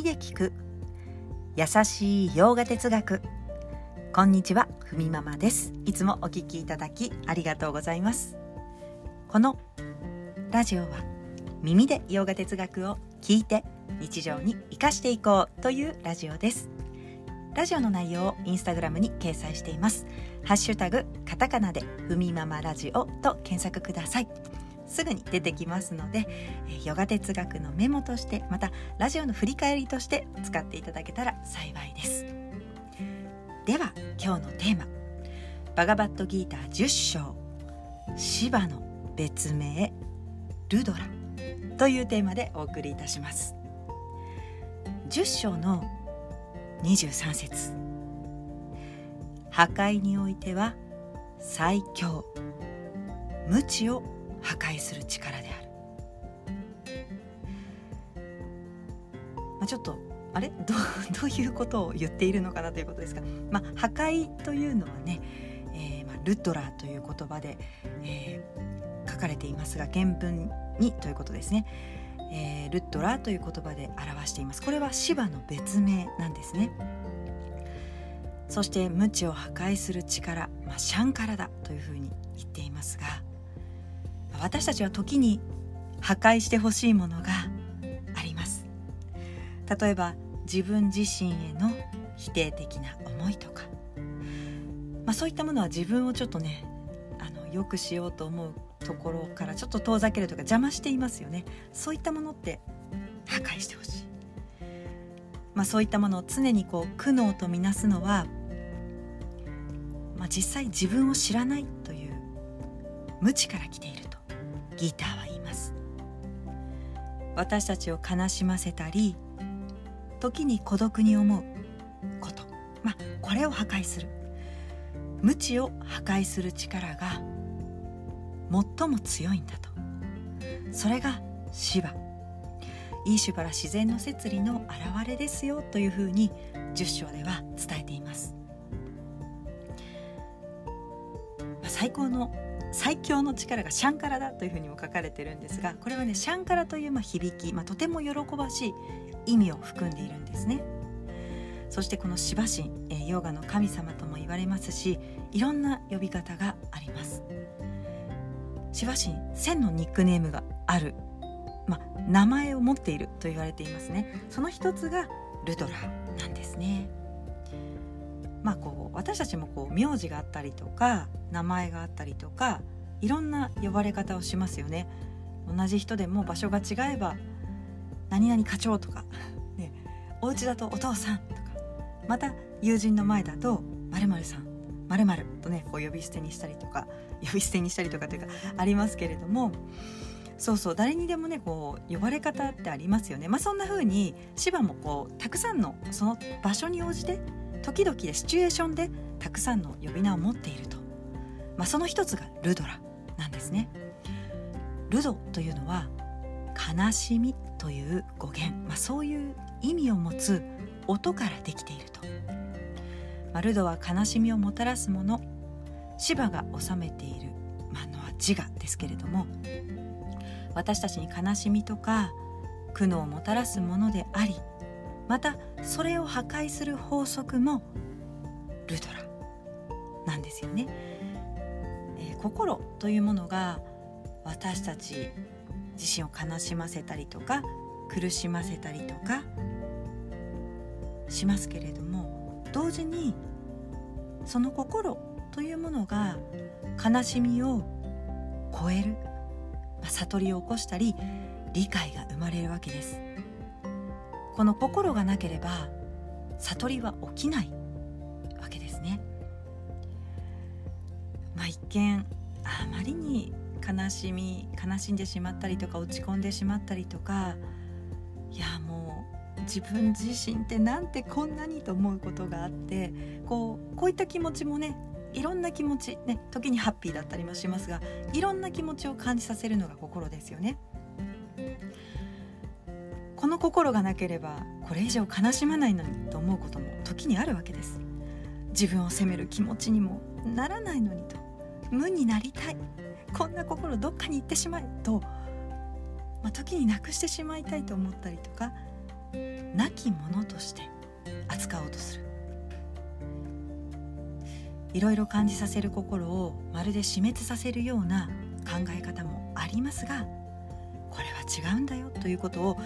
耳で聞く。優しい洋画哲学。こんにちはふみママです。いつもお聞きいただきありがとうございます。このラジオは耳で洋画哲学を聞いて日常に生かしていこうというラジオです。ラジオの内容をインスタグラムに掲載しています。ハッシュタグカタカナでふみママラジオと検索ください。すぐに出てきますのでヨガ哲学のメモとしてまたラジオの振り返りとして使っていただけたら幸いです。では今日のテーマ。バガバットギーター10章。シバの別名ルドラ。というテーマでお送りいたします。10章の23節。破壊においては最強。無知を破壊する力である、まあ、ちょっとあれ？どどういうことを言っているのかなということですが、まあ、破壊というのはね、えー、まあ、ルッドラという言葉で、えー、書かれていますが原文にということですね、えー、ルッドラという言葉で表しています。これは芝の別名なんですね。そして無知を破壊する力、まあ、シャンカラだというふうに言っていますが私たちは時に破壊してほしいものがあります。例えば自分自身への否定的な思いとか、まあ、そういったものは自分をちょっとねあのよくしようと思うところからちょっと遠ざけるとか邪魔していますよね。そういったものって破壊してほしい、まあ、そういったものを常にこう苦悩とみなすのは、まあ、実際自分を知らないという無知から来ているギターは言います。私たちを悲しませたり時に孤独に思うこと。まあこれを破壊する。無知を破壊する力が最も強いんだと。それがシバイーシュバラ自然の摂理の表れですよというふうに10章では伝えています。最高の最強の力がシャンカラだというふうにも書かれてるんですがこれはねシャンカラというまあ響き、まあ、とても喜ばしい意味を含んでいるんですね。そしてこのシバ神、えー、ヨガの神様とも言われますしいろんな呼び方があります。シバ神1000のニックネームがある、まあ、名前を持っていると言われていますね。その一つがルドラなんですね。まあこう私たちもこう名字があったりとか名前があったりとかいろんな呼ばれ方をしますよね。同じ人でも場所が違えば何々課長とか、ね、お家だとお父さんとかまた友人の前だと〇〇さん〇〇とねこう呼び捨てにしたりとか 呼び捨てにしたりとかというかありますけれどもそうそう誰にでもねこう呼ばれ方ってありますよね。まあそんな風に芝もこうたくさんのその場所に応じて時々でシチュエーションでたくさんの呼び名を持っていると、まあ、その一つがルドラなんですね。ルドというのは悲しみという語源、まあ、そういう意味を持つ音からできていると、まあ、ルドは悲しみをもたらすもの。芝が収めている、まあ、のは自我ですけれども。私たちに悲しみとか苦悩をもたらすものでありまたそれを破壊する法則もルドラなんですよね、えー、心というものが私たち自身を悲しませたりとか苦しませたりとかしますけれども同時にその心というものが悲しみを超える、まあ、悟りを起こしたり理解が生まれるわけです。この心がなければ悟りは起きないわけですね。まあ、一見あまりに悲しみ悲しんでしまったりとか落ち込んでしまったりとかいやもう自分自身ってなんてこんなにと思うことがあってこうこういった気持ちもねいろんな気持ちね時にハッピーだったりもしますがいろんな気持ちを感じさせるのが心ですよね。の心がなければこれ以上悲しまないのにと思うことも時にあるわけです。自分を責める気持ちにもならないのにと。無になりたい。こんな心どっかに行ってしまえと、まあ、時になくしてしまいたいと思ったりとかなきものとして扱おうとする。いろいろ感じさせる心をまるで死滅させるような考え方もありますが違うんだよということを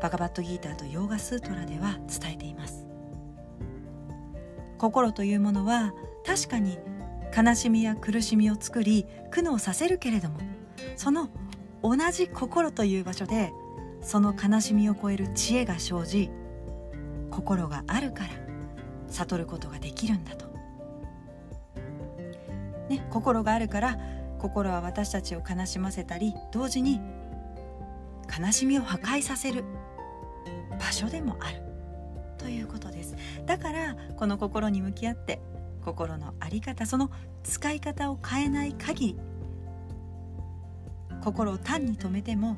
バガバットギーターとヨーガスートラでは伝えています。心というものは確かに悲しみや苦しみを作り苦悩させるけれどもその同じ心という場所でその悲しみを超える知恵が生じ心があるから悟ることができるんだと、ね、心があるから心は私たちを悲しませたり同時に悲しみを破壊させる。場所でもある。ということです。だからこの心に向き合って心の在り方その使い方を変えない限り心を単に止めても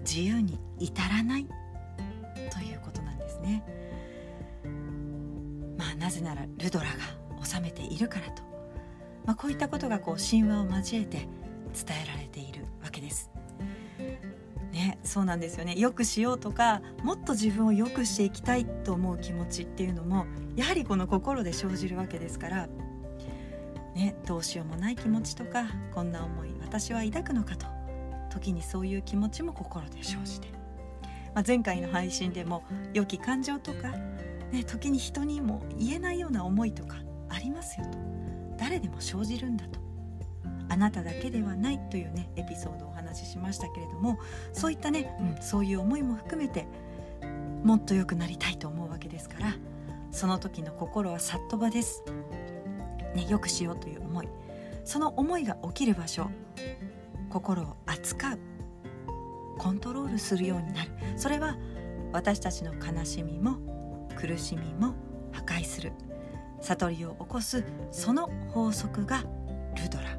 自由に至らない。ということなんですね。まあなぜならルドラが治めているからと、まあ、こういったことがこう神話を交えて伝えられているわけです。そうなんですよね。よくしようとかもっと自分を良くしていきたいと思う気持ちっていうのもやはりこの心で生じるわけですから、ね、どうしようもない気持ちとかこんな思い私は抱くのかと時にそういう気持ちも心で生じて、まあ、前回の配信でも良き感情とか、ね、時に人にも言えないような思いとかありますよと。誰でも生じるんだと。あなただけではないというねエピソードをお話ししましたけれどもそういったね、うん、そういう思いも含めてもっと良くなりたいと思うわけですからその時の心はさっと場です。ね、よくしようという思い。その思いが起きる場所心を扱う。コントロールするようになる。それは私たちの悲しみも苦しみも破壊する。悟りを起こすその法則がルドラ、